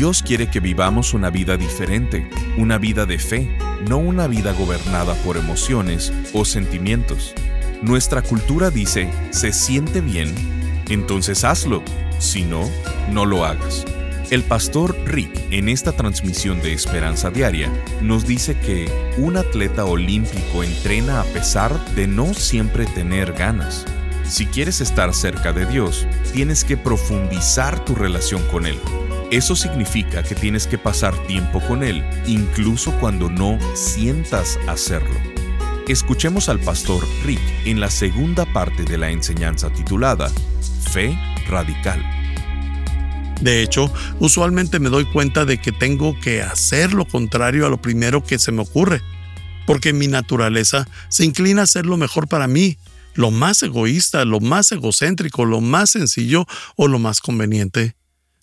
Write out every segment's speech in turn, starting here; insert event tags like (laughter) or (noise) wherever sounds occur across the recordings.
Dios quiere que vivamos una vida diferente, una vida de fe, no una vida gobernada por emociones o sentimientos. Nuestra cultura dice, se siente bien, entonces hazlo, si no, no lo hagas. El pastor Rick en esta transmisión de Esperanza Diaria nos dice que un atleta olímpico entrena a pesar de no siempre tener ganas. Si quieres estar cerca de Dios, tienes que profundizar tu relación con Él. Eso significa que tienes que pasar tiempo con Él, incluso cuando no sientas hacerlo. Escuchemos al pastor Rick en la segunda parte de la enseñanza titulada Fe Radical. De hecho, usualmente me doy cuenta de que tengo que hacer lo contrario a lo primero que se me ocurre, porque mi naturaleza se inclina a hacer lo mejor para mí, lo más egoísta, lo más egocéntrico, lo más sencillo o lo más conveniente.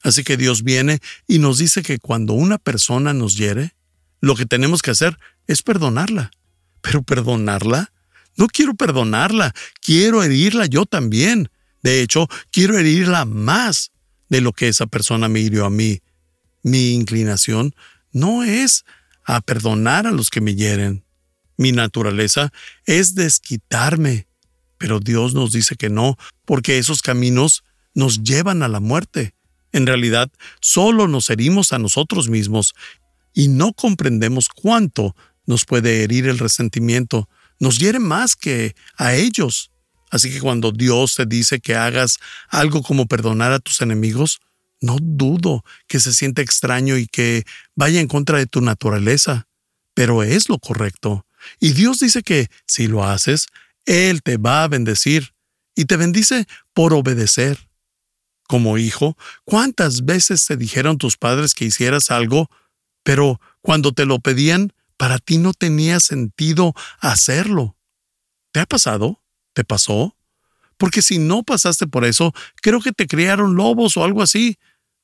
Así que Dios viene y nos dice que cuando una persona nos hiere, lo que tenemos que hacer es perdonarla. Pero perdonarla, no quiero perdonarla, quiero herirla yo también. De hecho, quiero herirla más de lo que esa persona me hirió a mí. Mi inclinación no es a perdonar a los que me hieren. Mi naturaleza es desquitarme. Pero Dios nos dice que no, porque esos caminos nos llevan a la muerte. En realidad, solo nos herimos a nosotros mismos y no comprendemos cuánto nos puede herir el resentimiento. Nos hiere más que a ellos. Así que cuando Dios te dice que hagas algo como perdonar a tus enemigos, no dudo que se siente extraño y que vaya en contra de tu naturaleza, pero es lo correcto. Y Dios dice que si lo haces, Él te va a bendecir y te bendice por obedecer. Como hijo, ¿cuántas veces te dijeron tus padres que hicieras algo, pero cuando te lo pedían, para ti no tenía sentido hacerlo? ¿Te ha pasado? ¿Te pasó? Porque si no pasaste por eso, creo que te criaron lobos o algo así.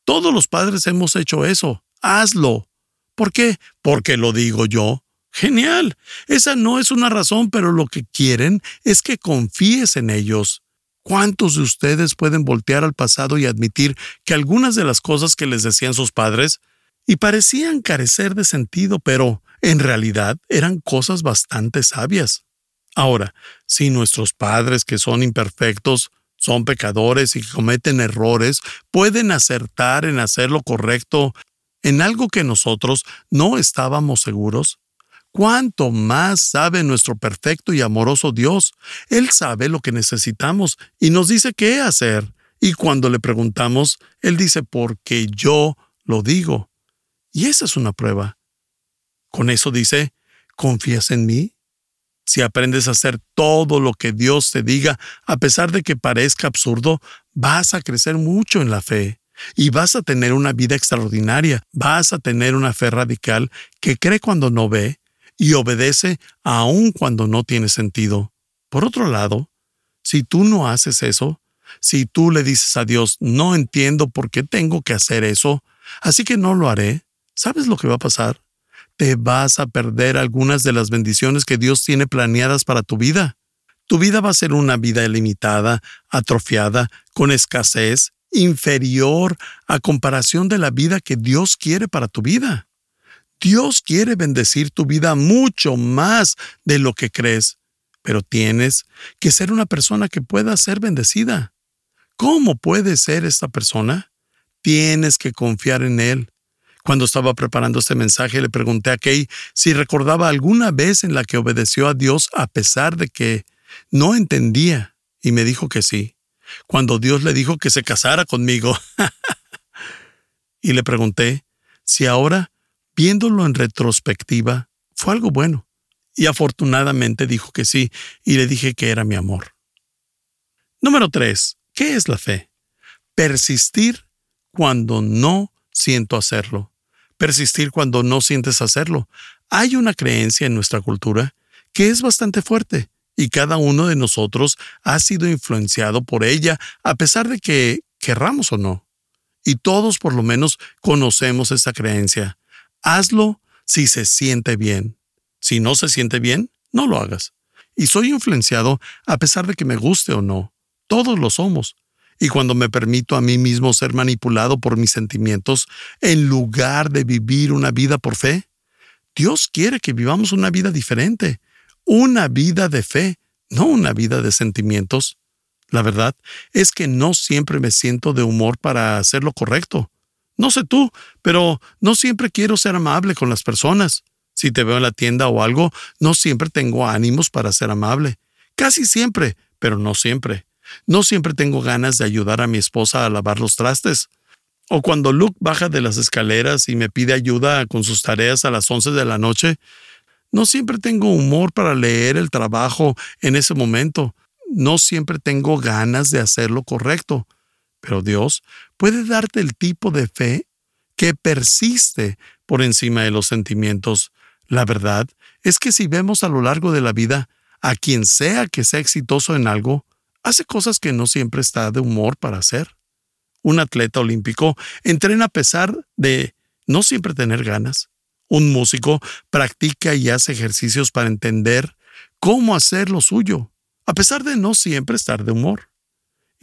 Todos los padres hemos hecho eso. Hazlo. ¿Por qué? Porque lo digo yo. Genial. Esa no es una razón, pero lo que quieren es que confíes en ellos. ¿Cuántos de ustedes pueden voltear al pasado y admitir que algunas de las cosas que les decían sus padres y parecían carecer de sentido, pero en realidad eran cosas bastante sabias? Ahora, si nuestros padres, que son imperfectos, son pecadores y cometen errores, pueden acertar en hacer lo correcto en algo que nosotros no estábamos seguros, cuánto más sabe nuestro perfecto y amoroso Dios. Él sabe lo que necesitamos y nos dice qué hacer. Y cuando le preguntamos, Él dice, porque yo lo digo. Y esa es una prueba. Con eso dice, ¿confías en mí? Si aprendes a hacer todo lo que Dios te diga, a pesar de que parezca absurdo, vas a crecer mucho en la fe y vas a tener una vida extraordinaria, vas a tener una fe radical que cree cuando no ve y obedece aun cuando no tiene sentido. Por otro lado, si tú no haces eso, si tú le dices a Dios, no entiendo por qué tengo que hacer eso, así que no lo haré, ¿sabes lo que va a pasar? Te vas a perder algunas de las bendiciones que Dios tiene planeadas para tu vida. Tu vida va a ser una vida limitada, atrofiada, con escasez, inferior a comparación de la vida que Dios quiere para tu vida. Dios quiere bendecir tu vida mucho más de lo que crees, pero tienes que ser una persona que pueda ser bendecida. ¿Cómo puede ser esta persona? Tienes que confiar en Él. Cuando estaba preparando este mensaje le pregunté a Kay si recordaba alguna vez en la que obedeció a Dios a pesar de que no entendía, y me dijo que sí, cuando Dios le dijo que se casara conmigo. (laughs) y le pregunté si ahora Viéndolo en retrospectiva, fue algo bueno. Y afortunadamente dijo que sí, y le dije que era mi amor. Número 3. ¿Qué es la fe? Persistir cuando no siento hacerlo. Persistir cuando no sientes hacerlo. Hay una creencia en nuestra cultura que es bastante fuerte y cada uno de nosotros ha sido influenciado por ella a pesar de que querramos o no. Y todos por lo menos conocemos esa creencia. Hazlo si se siente bien. Si no se siente bien, no lo hagas. Y soy influenciado a pesar de que me guste o no. Todos lo somos. Y cuando me permito a mí mismo ser manipulado por mis sentimientos, en lugar de vivir una vida por fe, Dios quiere que vivamos una vida diferente, una vida de fe, no una vida de sentimientos. La verdad es que no siempre me siento de humor para hacer lo correcto. No sé tú, pero no siempre quiero ser amable con las personas. Si te veo en la tienda o algo, no siempre tengo ánimos para ser amable. Casi siempre, pero no siempre. No siempre tengo ganas de ayudar a mi esposa a lavar los trastes. O cuando Luke baja de las escaleras y me pide ayuda con sus tareas a las 11 de la noche, no siempre tengo humor para leer el trabajo en ese momento. No siempre tengo ganas de hacer lo correcto. Pero Dios puede darte el tipo de fe que persiste por encima de los sentimientos. La verdad es que si vemos a lo largo de la vida a quien sea que sea exitoso en algo, hace cosas que no siempre está de humor para hacer. Un atleta olímpico entrena a pesar de no siempre tener ganas. Un músico practica y hace ejercicios para entender cómo hacer lo suyo, a pesar de no siempre estar de humor.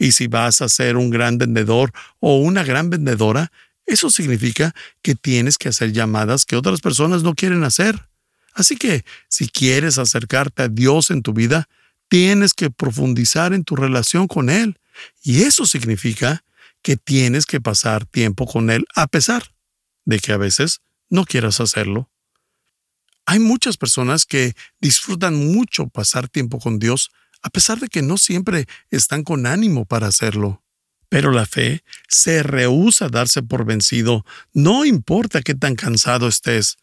Y si vas a ser un gran vendedor o una gran vendedora, eso significa que tienes que hacer llamadas que otras personas no quieren hacer. Así que, si quieres acercarte a Dios en tu vida, tienes que profundizar en tu relación con Él. Y eso significa que tienes que pasar tiempo con Él a pesar de que a veces no quieras hacerlo. Hay muchas personas que disfrutan mucho pasar tiempo con Dios a pesar de que no siempre están con ánimo para hacerlo. Pero la fe se rehúsa a darse por vencido, no importa qué tan cansado estés.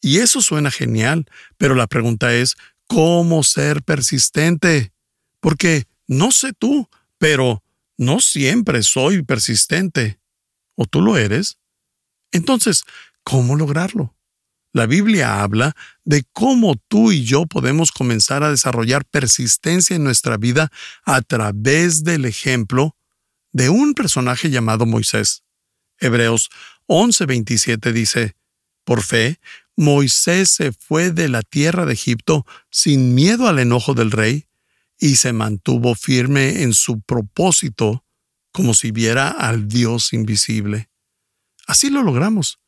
Y eso suena genial, pero la pregunta es, cómo ser persistente. Porque no sé tú, pero no siempre soy persistente. ¿O tú lo eres? Entonces, ¿cómo lograrlo? La Biblia habla de cómo tú y yo podemos comenzar a desarrollar persistencia en nuestra vida a través del ejemplo de un personaje llamado Moisés. Hebreos 11:27 dice, Por fe, Moisés se fue de la tierra de Egipto sin miedo al enojo del rey y se mantuvo firme en su propósito como si viera al Dios invisible. Así lo logramos.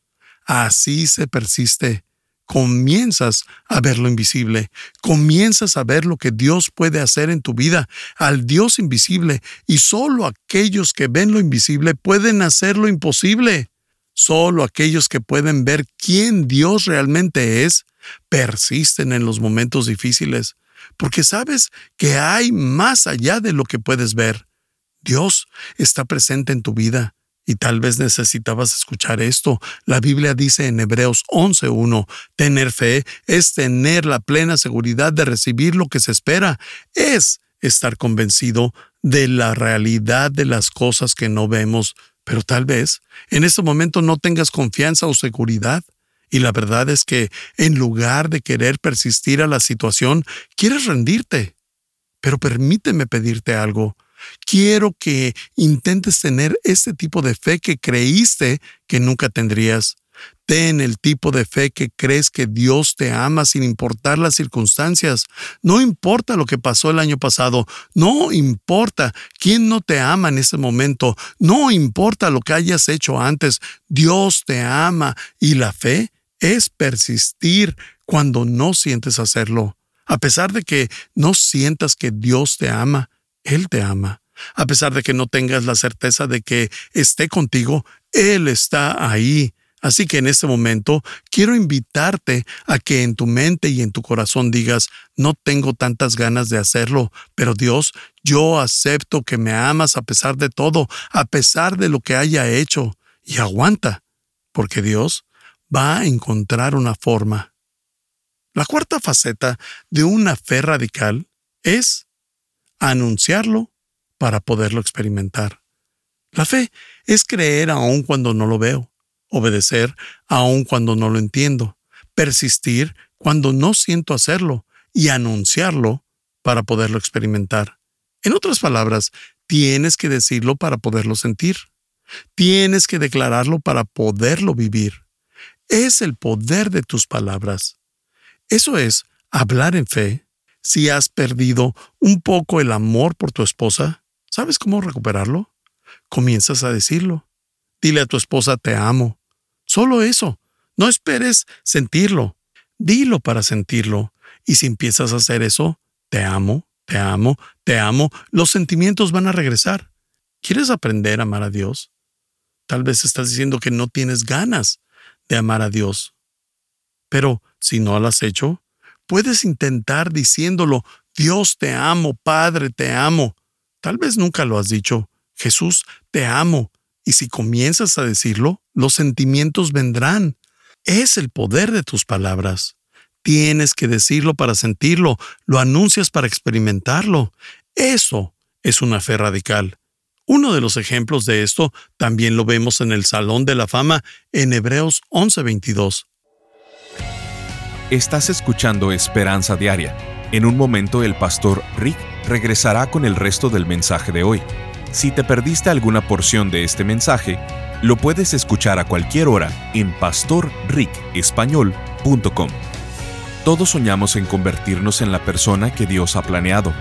Así se persiste. Comienzas a ver lo invisible, comienzas a ver lo que Dios puede hacer en tu vida, al Dios invisible, y solo aquellos que ven lo invisible pueden hacer lo imposible. Solo aquellos que pueden ver quién Dios realmente es persisten en los momentos difíciles, porque sabes que hay más allá de lo que puedes ver. Dios está presente en tu vida. Y tal vez necesitabas escuchar esto. La Biblia dice en Hebreos 11.1, tener fe es tener la plena seguridad de recibir lo que se espera. Es estar convencido de la realidad de las cosas que no vemos, pero tal vez en este momento no tengas confianza o seguridad. Y la verdad es que en lugar de querer persistir a la situación, quieres rendirte. Pero permíteme pedirte algo. Quiero que intentes tener ese tipo de fe que creíste que nunca tendrías. Ten el tipo de fe que crees que Dios te ama sin importar las circunstancias. No importa lo que pasó el año pasado, no importa quién no te ama en ese momento, no importa lo que hayas hecho antes, Dios te ama y la fe es persistir cuando no sientes hacerlo. A pesar de que no sientas que Dios te ama, Él te ama. A pesar de que no tengas la certeza de que esté contigo, Él está ahí. Así que en este momento quiero invitarte a que en tu mente y en tu corazón digas, no tengo tantas ganas de hacerlo, pero Dios, yo acepto que me amas a pesar de todo, a pesar de lo que haya hecho, y aguanta, porque Dios va a encontrar una forma. La cuarta faceta de una fe radical es anunciarlo para poderlo experimentar. La fe es creer aun cuando no lo veo obedecer aun cuando no lo entiendo, persistir cuando no siento hacerlo y anunciarlo para poderlo experimentar. En otras palabras, tienes que decirlo para poderlo sentir. Tienes que declararlo para poderlo vivir. Es el poder de tus palabras. Eso es hablar en fe. Si has perdido un poco el amor por tu esposa, ¿sabes cómo recuperarlo? Comienzas a decirlo. Dile a tu esposa te amo. Solo eso. No esperes sentirlo. Dilo para sentirlo. Y si empiezas a hacer eso, te amo, te amo, te amo, los sentimientos van a regresar. ¿Quieres aprender a amar a Dios? Tal vez estás diciendo que no tienes ganas de amar a Dios. Pero si no lo has hecho, puedes intentar diciéndolo, Dios te amo, Padre te amo. Tal vez nunca lo has dicho, Jesús te amo. Y si comienzas a decirlo, los sentimientos vendrán. Es el poder de tus palabras. Tienes que decirlo para sentirlo, lo anuncias para experimentarlo. Eso es una fe radical. Uno de los ejemplos de esto también lo vemos en el Salón de la Fama en Hebreos 11:22. Estás escuchando Esperanza Diaria. En un momento el pastor Rick regresará con el resto del mensaje de hoy. Si te perdiste alguna porción de este mensaje, lo puedes escuchar a cualquier hora en pastorricespañol.com. Todos soñamos en convertirnos en la persona que Dios ha planeado.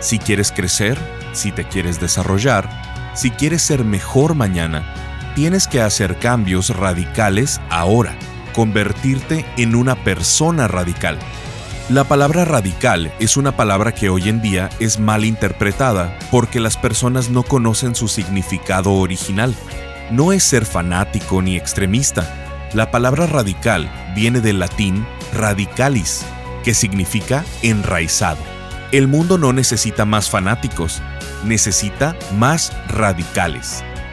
Si quieres crecer, si te quieres desarrollar, si quieres ser mejor mañana, tienes que hacer cambios radicales ahora, convertirte en una persona radical. La palabra radical es una palabra que hoy en día es mal interpretada porque las personas no conocen su significado original. No es ser fanático ni extremista. La palabra radical viene del latín radicalis, que significa enraizado. El mundo no necesita más fanáticos, necesita más radicales.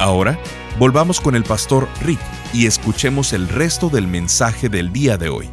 Ahora, volvamos con el pastor Rick y escuchemos el resto del mensaje del día de hoy.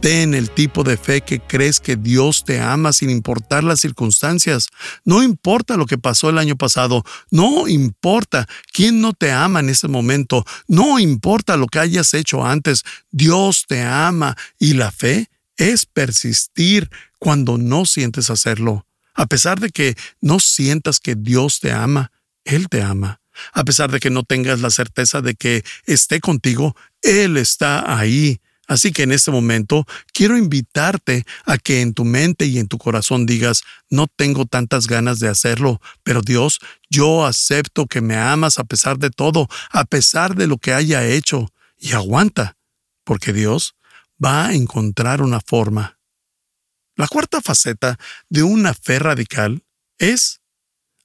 Ten el tipo de fe que crees que Dios te ama sin importar las circunstancias. No importa lo que pasó el año pasado, no importa quién no te ama en ese momento, no importa lo que hayas hecho antes, Dios te ama y la fe es persistir cuando no sientes hacerlo. A pesar de que no sientas que Dios te ama, Él te ama. A pesar de que no tengas la certeza de que esté contigo, Él está ahí. Así que en este momento quiero invitarte a que en tu mente y en tu corazón digas, no tengo tantas ganas de hacerlo, pero Dios, yo acepto que me amas a pesar de todo, a pesar de lo que haya hecho, y aguanta, porque Dios va a encontrar una forma. La cuarta faceta de una fe radical es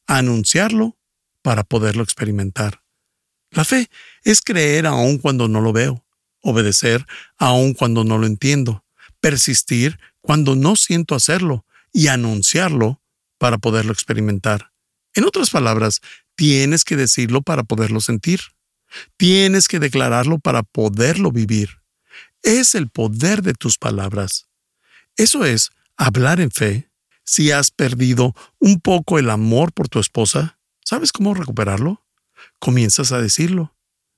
anunciarlo para poderlo experimentar. La fe es creer aun cuando no lo veo, obedecer aun cuando no lo entiendo, persistir cuando no siento hacerlo y anunciarlo para poderlo experimentar. En otras palabras, tienes que decirlo para poderlo sentir. Tienes que declararlo para poderlo vivir. Es el poder de tus palabras. Eso es hablar en fe. Si has perdido un poco el amor por tu esposa, ¿sabes cómo recuperarlo? Comienzas a decirlo.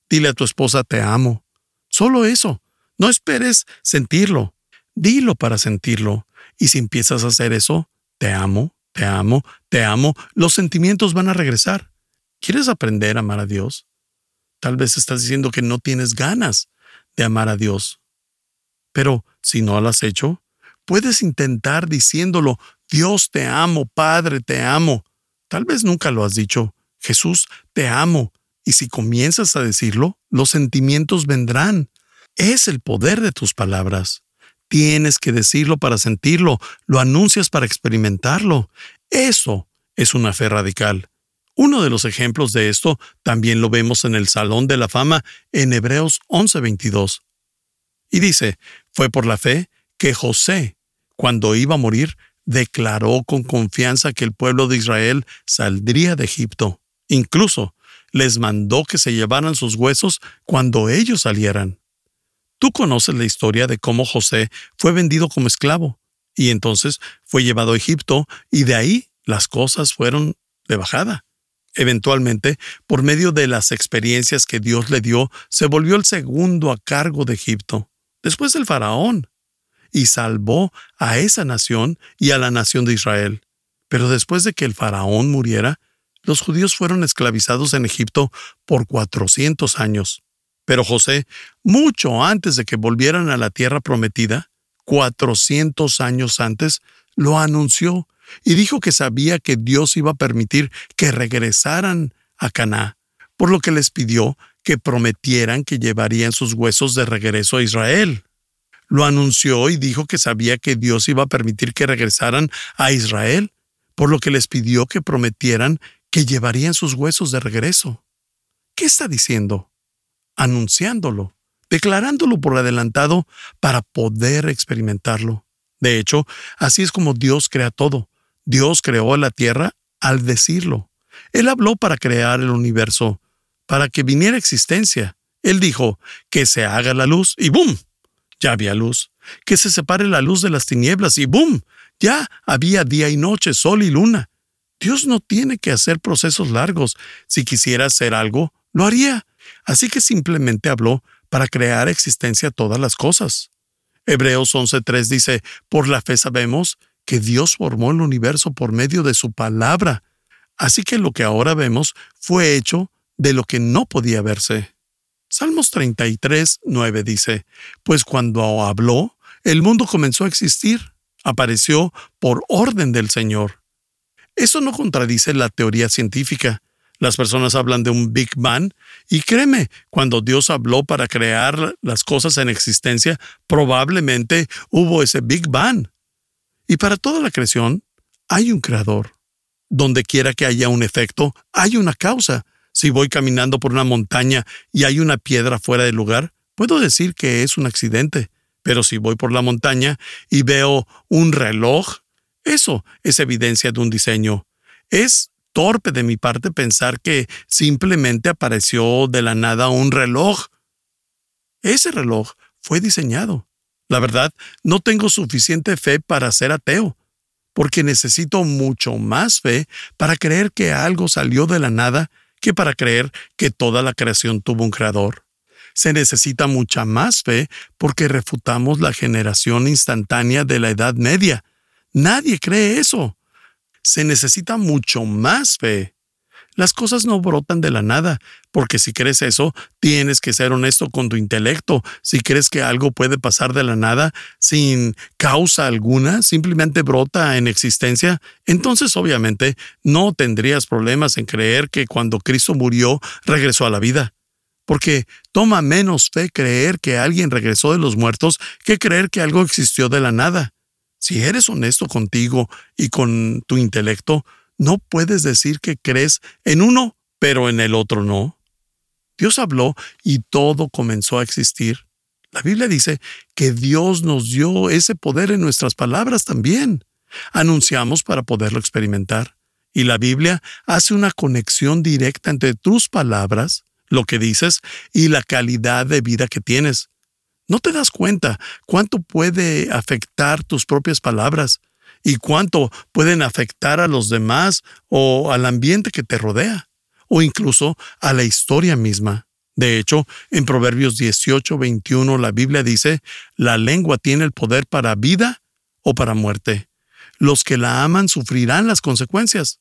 Dile a tu esposa te amo. Solo eso. No esperes sentirlo. Dilo para sentirlo. Y si empiezas a hacer eso, te amo, te amo, te amo, los sentimientos van a regresar. ¿Quieres aprender a amar a Dios? Tal vez estás diciendo que no tienes ganas de amar a Dios. Pero si no lo has hecho, puedes intentar diciéndolo, Dios te amo, Padre te amo. Tal vez nunca lo has dicho, Jesús te amo. Y si comienzas a decirlo, los sentimientos vendrán. Es el poder de tus palabras. Tienes que decirlo para sentirlo, lo anuncias para experimentarlo. Eso es una fe radical. Uno de los ejemplos de esto también lo vemos en el Salón de la Fama en Hebreos 11:22. Y dice, fue por la fe que José, cuando iba a morir, declaró con confianza que el pueblo de Israel saldría de Egipto. Incluso les mandó que se llevaran sus huesos cuando ellos salieran. Tú conoces la historia de cómo José fue vendido como esclavo y entonces fue llevado a Egipto y de ahí las cosas fueron de bajada. Eventualmente, por medio de las experiencias que Dios le dio, se volvió el segundo a cargo de Egipto, después del faraón, y salvó a esa nación y a la nación de Israel. Pero después de que el faraón muriera, los judíos fueron esclavizados en Egipto por 400 años. Pero José, mucho antes de que volvieran a la tierra prometida, 400 años antes, lo anunció y dijo que sabía que Dios iba a permitir que regresaran a Caná, por lo que les pidió que prometieran que llevarían sus huesos de regreso a Israel. Lo anunció y dijo que sabía que Dios iba a permitir que regresaran a Israel, por lo que les pidió que prometieran que llevarían sus huesos de regreso. ¿Qué está diciendo? Anunciándolo, declarándolo por adelantado para poder experimentarlo. De hecho, así es como Dios crea todo. Dios creó la tierra al decirlo. Él habló para crear el universo, para que viniera existencia. Él dijo, que se haga la luz y ¡boom! Ya había luz. Que se separe la luz de las tinieblas y ¡boom! Ya había día y noche, sol y luna. Dios no tiene que hacer procesos largos. Si quisiera hacer algo, lo haría. Así que simplemente habló para crear existencia todas las cosas. Hebreos 11.3 dice, por la fe sabemos que Dios formó el universo por medio de su palabra. Así que lo que ahora vemos fue hecho de lo que no podía verse. Salmos 33, 9 dice, Pues cuando habló, el mundo comenzó a existir, apareció por orden del Señor. Eso no contradice la teoría científica. Las personas hablan de un Big Bang y créeme, cuando Dios habló para crear las cosas en existencia, probablemente hubo ese Big Bang. Y para toda la creación hay un creador. Donde quiera que haya un efecto, hay una causa. Si voy caminando por una montaña y hay una piedra fuera del lugar, puedo decir que es un accidente. Pero si voy por la montaña y veo un reloj, eso es evidencia de un diseño. Es torpe de mi parte pensar que simplemente apareció de la nada un reloj. Ese reloj fue diseñado. La verdad, no tengo suficiente fe para ser ateo, porque necesito mucho más fe para creer que algo salió de la nada que para creer que toda la creación tuvo un creador. Se necesita mucha más fe porque refutamos la generación instantánea de la Edad Media. Nadie cree eso. Se necesita mucho más fe. Las cosas no brotan de la nada, porque si crees eso, tienes que ser honesto con tu intelecto. Si crees que algo puede pasar de la nada sin causa alguna, simplemente brota en existencia, entonces obviamente no tendrías problemas en creer que cuando Cristo murió regresó a la vida. Porque toma menos fe creer que alguien regresó de los muertos que creer que algo existió de la nada. Si eres honesto contigo y con tu intelecto, no puedes decir que crees en uno, pero en el otro no. Dios habló y todo comenzó a existir. La Biblia dice que Dios nos dio ese poder en nuestras palabras también. Anunciamos para poderlo experimentar. Y la Biblia hace una conexión directa entre tus palabras, lo que dices, y la calidad de vida que tienes. No te das cuenta cuánto puede afectar tus propias palabras y cuánto pueden afectar a los demás o al ambiente que te rodea, o incluso a la historia misma. De hecho, en Proverbios 18, 21 la Biblia dice, la lengua tiene el poder para vida o para muerte. Los que la aman sufrirán las consecuencias.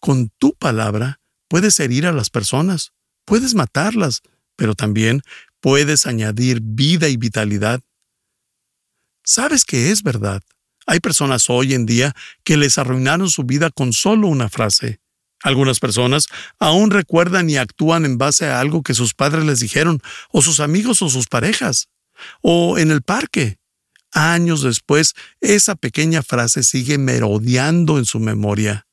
Con tu palabra puedes herir a las personas, puedes matarlas, pero también puedes añadir vida y vitalidad. Sabes que es verdad. Hay personas hoy en día que les arruinaron su vida con solo una frase. Algunas personas aún recuerdan y actúan en base a algo que sus padres les dijeron, o sus amigos o sus parejas, o en el parque. Años después, esa pequeña frase sigue merodeando en su memoria.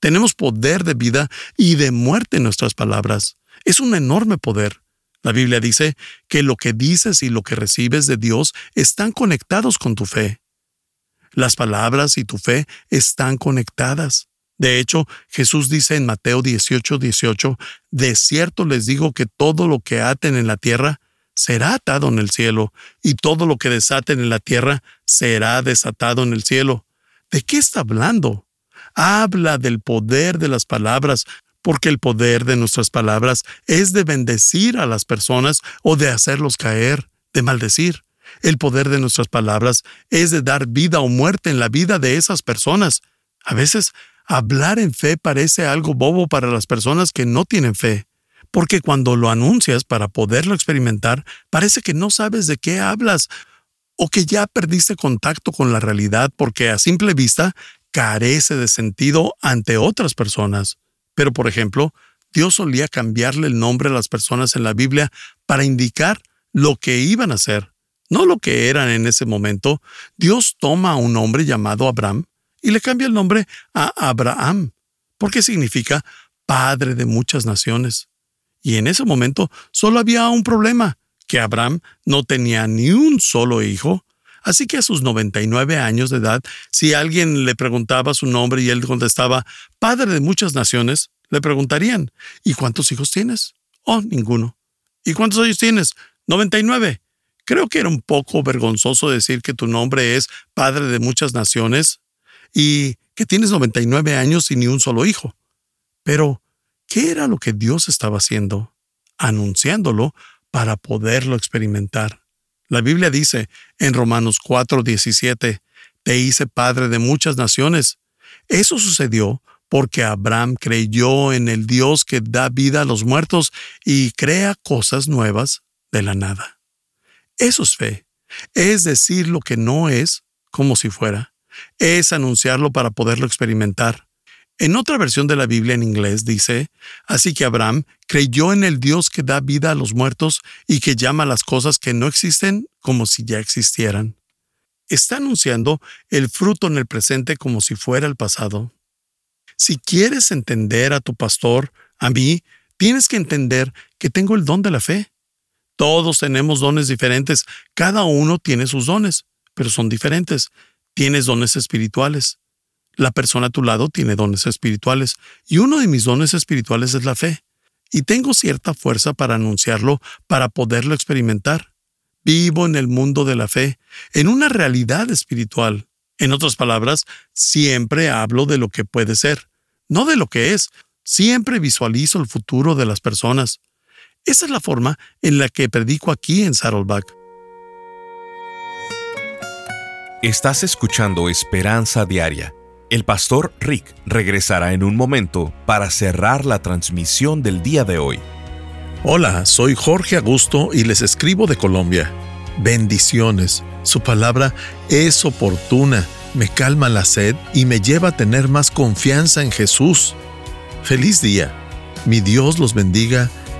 Tenemos poder de vida y de muerte en nuestras palabras. Es un enorme poder. La Biblia dice que lo que dices y lo que recibes de Dios están conectados con tu fe. Las palabras y tu fe están conectadas. De hecho, Jesús dice en Mateo 18, 18, De cierto les digo que todo lo que aten en la tierra será atado en el cielo, y todo lo que desaten en la tierra será desatado en el cielo. ¿De qué está hablando? Habla del poder de las palabras, porque el poder de nuestras palabras es de bendecir a las personas o de hacerlos caer, de maldecir. El poder de nuestras palabras es de dar vida o muerte en la vida de esas personas. A veces, hablar en fe parece algo bobo para las personas que no tienen fe, porque cuando lo anuncias para poderlo experimentar, parece que no sabes de qué hablas o que ya perdiste contacto con la realidad porque a simple vista carece de sentido ante otras personas. Pero, por ejemplo, Dios solía cambiarle el nombre a las personas en la Biblia para indicar lo que iban a ser, no lo que eran en ese momento. Dios toma a un hombre llamado Abraham y le cambia el nombre a Abraham, porque significa padre de muchas naciones. Y en ese momento solo había un problema, que Abraham no tenía ni un solo hijo, Así que a sus 99 años de edad, si alguien le preguntaba su nombre y él contestaba, Padre de muchas naciones, le preguntarían, ¿y cuántos hijos tienes? Oh, ninguno. ¿Y cuántos años tienes? 99. Creo que era un poco vergonzoso decir que tu nombre es Padre de muchas naciones y que tienes 99 años y ni un solo hijo. Pero, ¿qué era lo que Dios estaba haciendo? Anunciándolo para poderlo experimentar. La Biblia dice en Romanos 4:17, te hice padre de muchas naciones. Eso sucedió porque Abraham creyó en el Dios que da vida a los muertos y crea cosas nuevas de la nada. Eso es fe. Es decir lo que no es como si fuera. Es anunciarlo para poderlo experimentar. En otra versión de la Biblia en inglés dice, así que Abraham creyó en el Dios que da vida a los muertos y que llama las cosas que no existen como si ya existieran. Está anunciando el fruto en el presente como si fuera el pasado. Si quieres entender a tu pastor, a mí, tienes que entender que tengo el don de la fe. Todos tenemos dones diferentes, cada uno tiene sus dones, pero son diferentes. Tienes dones espirituales. La persona a tu lado tiene dones espirituales y uno de mis dones espirituales es la fe. Y tengo cierta fuerza para anunciarlo, para poderlo experimentar. Vivo en el mundo de la fe, en una realidad espiritual. En otras palabras, siempre hablo de lo que puede ser, no de lo que es. Siempre visualizo el futuro de las personas. Esa es la forma en la que predico aquí en Saddleback. Estás escuchando Esperanza Diaria el pastor Rick regresará en un momento para cerrar la transmisión del día de hoy. Hola, soy Jorge Augusto y les escribo de Colombia. Bendiciones. Su palabra es oportuna, me calma la sed y me lleva a tener más confianza en Jesús. Feliz día. Mi Dios los bendiga